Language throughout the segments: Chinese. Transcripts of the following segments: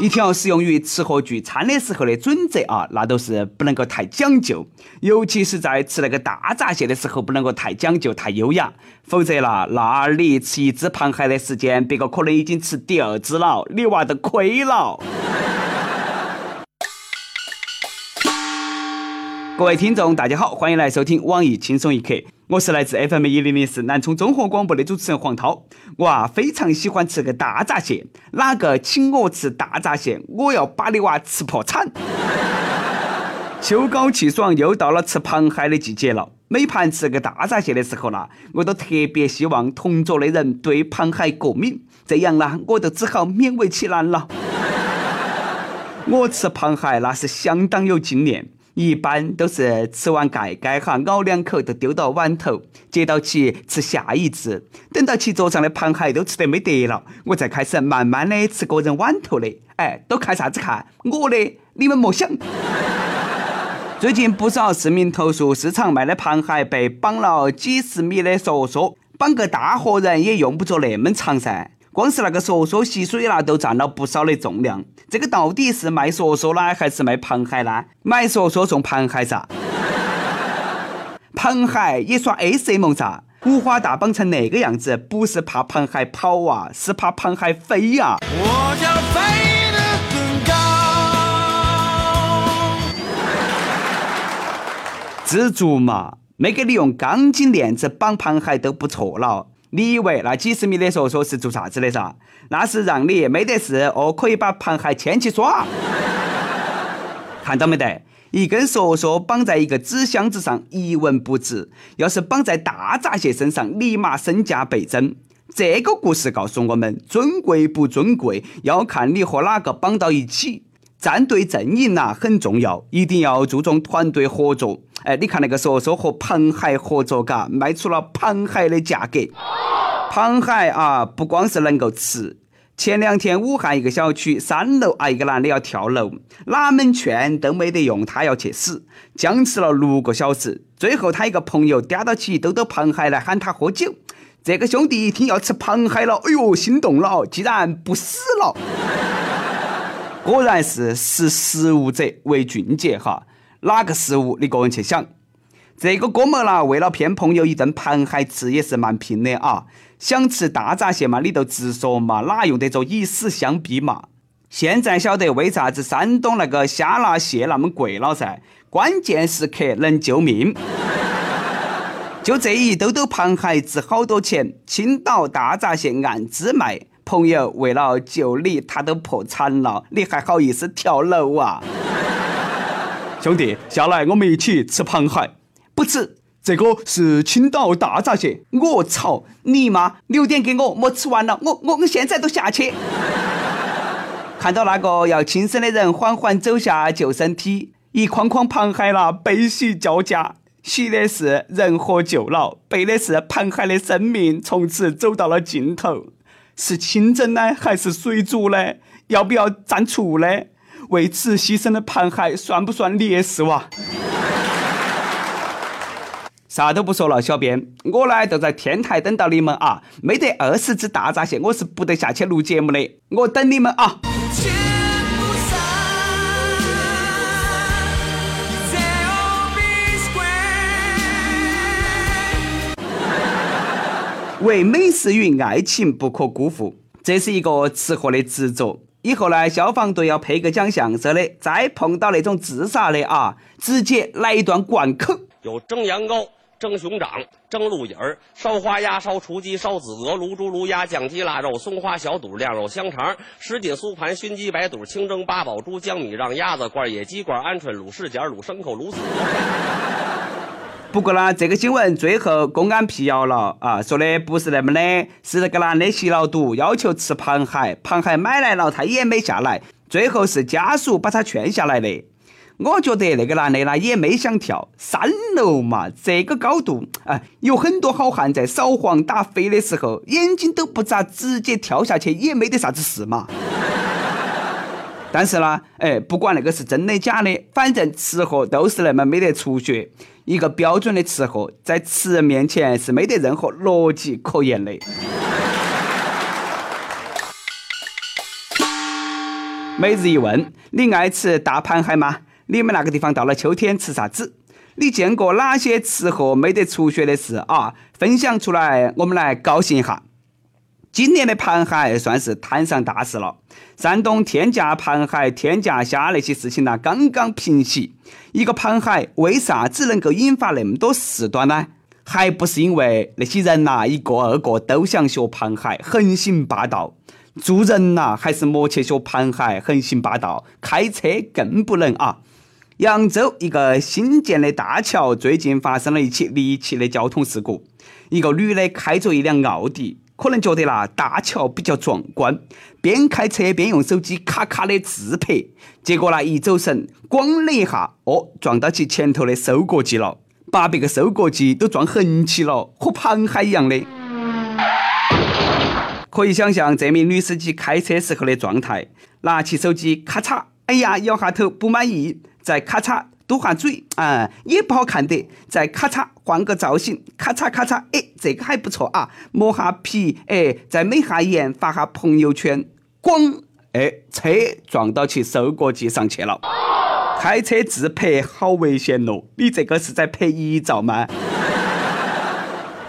一条适用于吃和聚餐的时候的准则啊，那都是不能够太讲究，尤其是在吃那个大闸蟹的时候，不能够太讲究、太优雅，否则啦，那你吃一只螃蟹的时间，别个可能已经吃第二只了，你娃都亏了。各位听众，大家好，欢迎来收听网易轻松一刻。我是来自 FM 一零零四南充综合广播的主持人黄涛。我啊非常喜欢吃个大闸蟹，哪个请我吃大闸蟹，我要把你娃吃破产。秋高气爽，又到了吃螃蟹的季节了。每盘吃个大闸蟹的时候呢，我都特别希望同桌的人对螃蟹过敏，这样呢，我就只好勉为其难了。我吃螃蟹那是相当有经验。一般都是吃完盖盖哈，咬两口就丢到碗头，接到起吃下一只。等到起桌上的螃蟹都吃得没得了，我再开始慢慢的吃个人碗头的。哎，都看啥子看？我的，你们莫想。最近不少市民投诉，市场卖的螃蟹被绑了几十米的索索，绑个大活人也用不着那么长噻。光是那个索索吸水啦，都占了不少的重量。这个到底是卖索索呢，还是卖螃蟹呢？买索索送螃蟹噻？螃蟹也耍 SM 噻？五花大绑成那个样子，不是怕螃蟹跑啊，是怕螃蟹飞呀！我要飞得更高。知足嘛，没给你用钢筋链子绑螃蟹都不错了。你以为那几十米的索索是做啥子的噻？那是让你没得事哦，可以把螃蟹牵起耍。看到没得？一根索索绑在一个纸箱子上，一文不值；要是绑在大闸蟹身上，立马身价倍增。这个故事告诉我们：尊贵不尊贵，要看你和哪个绑到一起。战队阵营呐很重要，一定要注重团队合作。哎，你看那个说说和螃蟹合作，嘎，卖出了螃蟹的价格。螃蟹啊，不光是能够吃。前两天武汉一个小区三楼啊，一个男的要跳楼，哪门劝都没得用，他要去死，僵持了六个小时。最后他一个朋友嗲到起兜兜螃蟹来喊他喝酒。这个兄弟一听要吃螃蟹了，哎呦，心动了，竟然不死了。果然是识时务者为俊杰哈，哪个食物你个人去想。这个哥们啦，为了骗朋友一顿螃蟹吃也是蛮拼的啊。想吃大闸蟹嘛，你就直说嘛，哪用得着以死相逼嘛？现在晓得为啥子山东那个虾辣蟹那么贵了噻？关键时刻能救命。就这一兜兜螃蟹值好多钱，青岛大闸蟹按只卖。朋友为了救你，他都破产了，你还好意思跳楼啊？兄弟，下来我们一起吃螃蟹。不吃，这个是青岛大闸蟹。我操，你妈！留点给我，没吃完了，我我我现在都下去。看到那个要轻生的人缓缓走下救生梯，一筐筐螃蟹啦，悲喜交加。喜的是人获救了，悲的是螃蟹的生命从此走到了尽头。是清蒸呢，还是水煮呢？要不要蘸醋呢？为此牺牲的盘海算不算烈士哇？啥都不说了，小编，我呢就在天台等到你们啊！没得二十只大闸蟹，我是不得下去录节目的，我等你们啊！为美食与爱情不可辜负，这是一个吃货的执着。以后呢，消防队要配个奖项，说的，再碰到那种自杀的啊，直接来一段灌口。有蒸羊羔、蒸熊掌、蒸鹿尾儿、烧花鸭、烧雏鸡、烧子鹅、卤猪、卤鸭、酱鸡、腊肉、松花小肚、晾肉香肠、什锦酥盘、熏鸡白肚、清蒸八宝猪、江米让鸭子、罐野鸡、罐鹌鹑、卤柿尖、卤牲口、卤子。不过呢，这个新闻最后公安辟谣了啊，说的不是那么的，是那个男的吸了毒，要求吃螃蟹，螃蟹买来了他也没下来，最后是家属把他劝下来的。我觉得那个男的呢也没想跳三楼嘛，这个高度啊，有很多好汉在扫黄打非的时候眼睛都不眨，直接跳下去也没得啥子事嘛。但是呢，哎，不管那个是真的假的，反正吃货都是那么没得出血。一个标准的吃货，在吃人面前是没得任何逻辑可言的。每日一问：你爱吃大螃蟹吗？你们那个地方到了秋天吃啥子？你见过哪些吃货没得出血的事啊？分享出来，我们来高兴一下。今年的螃蟹算是摊上大事了。山东天价螃蟹、天价虾那些事情呢，刚刚平息。一个螃蟹为啥子能够引发那么多事端呢？还不是因为那些人呐，一个二个都想学螃蟹，横行霸道。做人呐，还是莫去学螃蟹横行霸道。开车更不能啊！扬州一个新建的大桥最近发生了一起离奇的交通事故。一个女的开着一辆奥迪，可能觉得那大桥比较壮观，边开车边用手机咔咔的自拍。结果那，一走神，咣的一下，哦，撞到其前头的收割机了，把别个收割机都撞横起了，和螃蟹一样的。可以想象这名女司机开车时候的状态，拿起手机咔嚓，哎呀，摇下头不满意，再咔嚓嘟下嘴，啊，也不好看的，再咔嚓换个造型，咔嚓咔嚓，哎，这个还不错啊，磨下皮，哎，再美下颜，发下朋友圈，咣，哎，车撞到其收割机上去了。开车自拍好危险咯，你这个是在拍遗照吗？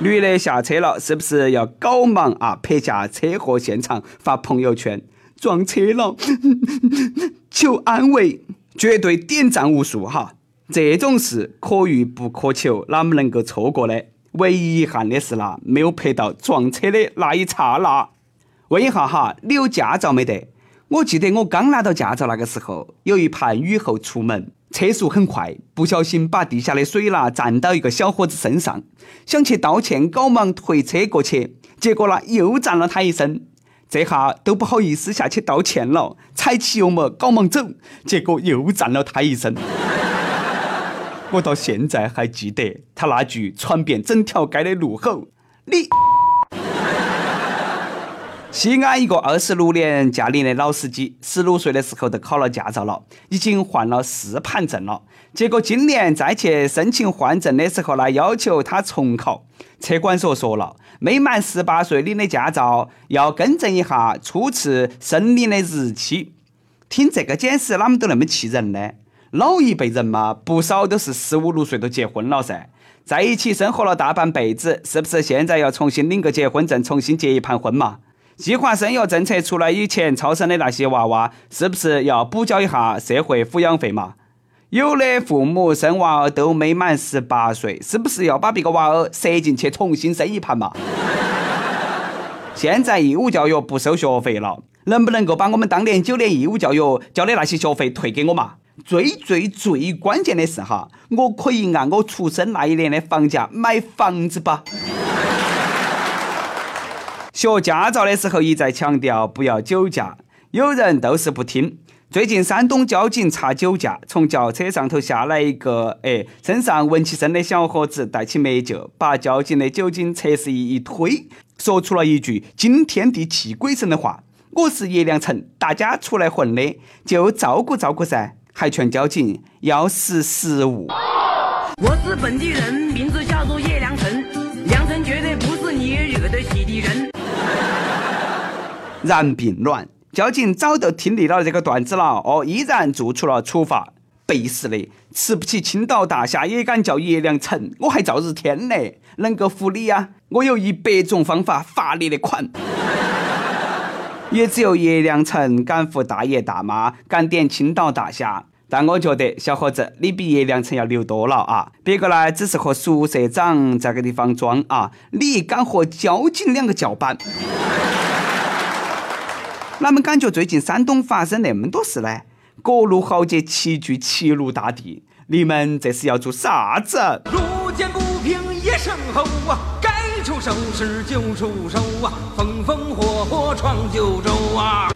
女的下车了，是不是要搞忙啊？拍下车祸现场发朋友圈，撞车了，求安慰，绝对点赞无数哈！这种事可遇不可求，哪么能够错过呢？唯一遗憾的是啦，没有拍到撞车的那一刹那。问一下哈，你有驾照没得？我记得我刚拿到驾照那个时候，有一盘雨后出门。车速很快，不小心把地下的水啦溅到一个小伙子身上，想去道歉，赶忙推车过去，结果啦又溅了他一身，这下都不好意思下去道歉了，踩起油门赶忙走，结果又溅了他一身。我到现在还记得他那句传遍整条街的怒吼：“你！” 西安一个二十六年驾龄的老司机，十六岁的时候就考了驾照了，已经换了四盘证了。结果今年再去申请换证的时候呢，要求他重考。车管所说了，没满十八岁领的驾照要更正一下初次申领的日期。听这个解释，哪么都那么气人呢？老一辈人嘛，不少都是十五六岁都结婚了噻，在一起生活了大半辈子，是不是现在要重新领个结婚证，重新结一盘婚嘛？计划生育政策出来以前，超生的那些娃娃，是不是要补交一下社会抚养费嘛？有的父母生娃儿都没满十八岁，是不是要把别个娃儿塞进去重新生一盘嘛？现在义务教育不收学费了，能不能够把我们当年九年义务教育交的那些学费退给我嘛？最最最关键的是哈，我可以按我出生那一年的房价买房子吧？学驾照的时候一再强调不要酒驾，有人都是不听。最近山东交警查酒驾，从轿车上头下来一个，哎，身上闻起身的小伙子，带起美酒，把交警的酒精测试仪一推，说出了一句惊天地泣鬼神的话：“我是叶良辰，大家出来混的，就照顾照顾噻。”还劝交警要识时务。我是本地人，名字叫做叶良辰，良辰绝对不是你惹得起的人。然并卵，交警早就听腻了这个段子了，哦，依然做出了处罚。背时的，吃不起青岛大虾也敢叫叶良辰，我还赵日天呢，能够服你呀？我有一百种方法罚你的款。也只有叶良辰敢服大爷大妈，敢点青岛大虾。但我觉得小伙子，你比叶良辰要牛多了啊！别个呢，只是和宿舍长在个地方装啊，你敢和交警两个叫板？哪们感觉最近山东发生那么多事呢？各路豪杰齐聚齐鲁大地，你们这是要做啥子？路见不平一声吼啊，该出手时就出手啊，风风火火闯九州啊！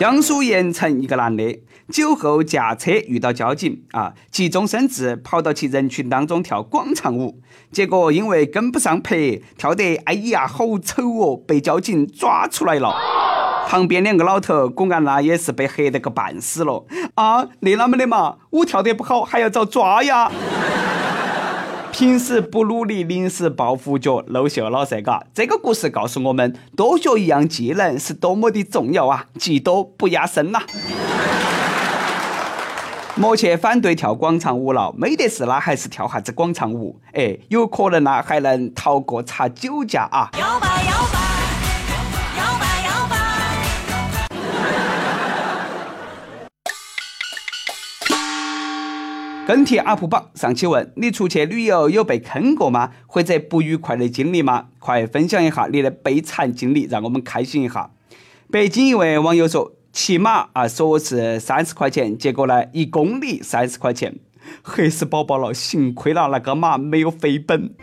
江苏盐城一个男的酒后驾车遇到交警啊，急中生智跑到其人群当中跳广场舞，结果因为跟不上拍，跳得哎呀好丑哦，被交警抓出来了。旁边两个老头果然那也是被吓得个半死了啊！那啷么的嘛？舞跳得不好还要遭抓呀？平时不努力，临时抱佛脚，露馅了噻，嘎。这个故事告诉我们，多学一样技能是多么的重要啊！技多不压身呐。莫去反对跳广场舞了，没得事啦，还是跳下子广场舞，哎，有可能啦，还能逃过查酒驾啊！摇摆摇摆，跟帖 UP 榜上期问你出去旅游有被坑过吗？或者不愉快的经历吗？快分享一下你的悲惨经历，让我们开心一下。北京一位网友说。骑马啊，说是三十块钱，结果呢，一公里三十块钱，黑死宝宝了，幸亏了那个马没有飞奔。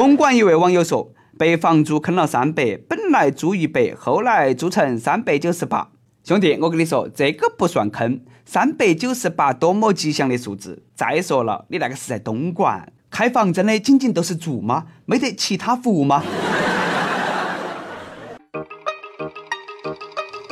东莞一位网友说，被房租坑了三百，本来租一百，后来租成三百九十八。兄弟，我跟你说，这个不算坑，三百九十八多么吉祥的数字。再说了，你那个是在东莞开房，真的仅仅都是住吗？没得其他服务吗？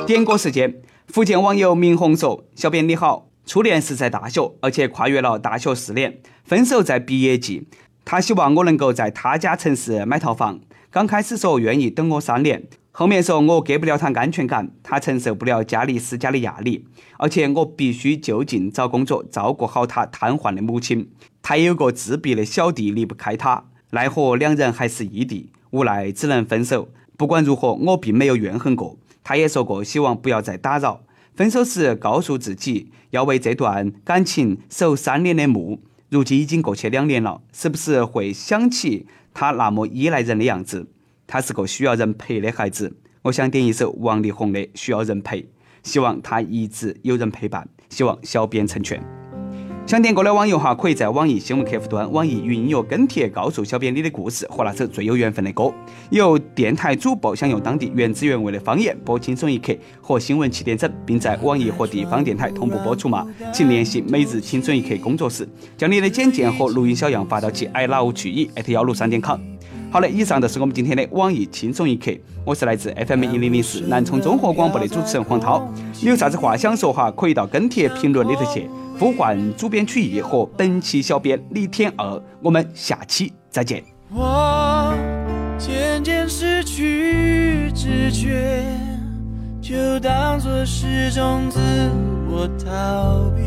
点歌时间，福建网友明红说：“小编你好，初恋是在大学，而且跨越了大学四年，分手在毕业季。他希望我能够在他家城市买套房，刚开始说愿意等我三年。”后面说我给不了他安全感，他承受不了家里施加的压力，而且我必须就近找工作，照顾好他瘫痪的母亲。他有个自闭的小弟，离不开他，奈何两人还是异地，无奈只能分手。不管如何，我并没有怨恨过。他也说过希望不要再打扰。分手时告诉自己要为这段感情守三年的墓。如今已经过去两年了，是不是会想起他那么依赖人的样子？他是个需要人陪的孩子，我想点一首王力宏的《需要人陪》，希望他一直有人陪伴，希望小编成全。想点歌的网友哈，可以在网易新闻客户端、网易云音乐跟帖告诉小编你的故事和那首最有缘分的歌。由电台主播想用当地原汁原味的方言播《轻松一刻》和新闻七点整，并在网易和地方电台同步播出吗？请联系每日轻松一刻工作室，将你的简介和录音小样发到其 i love 曲艺幺六三点 com。好的，以上就是我们今天的网易轻松一刻。我是来自 FM 一零零四南充综合广播的主持人黄涛。你有啥子话想说哈？可以到跟帖评论里头去呼唤主编曲艺和本期小编李天二。我们下期再见。我渐渐失去知觉，就当作是种自我逃避。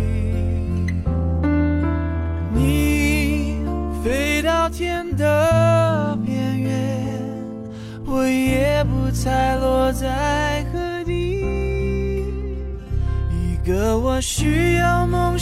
你飞到天的边缘。我也不猜落在何地。一个我需要梦想，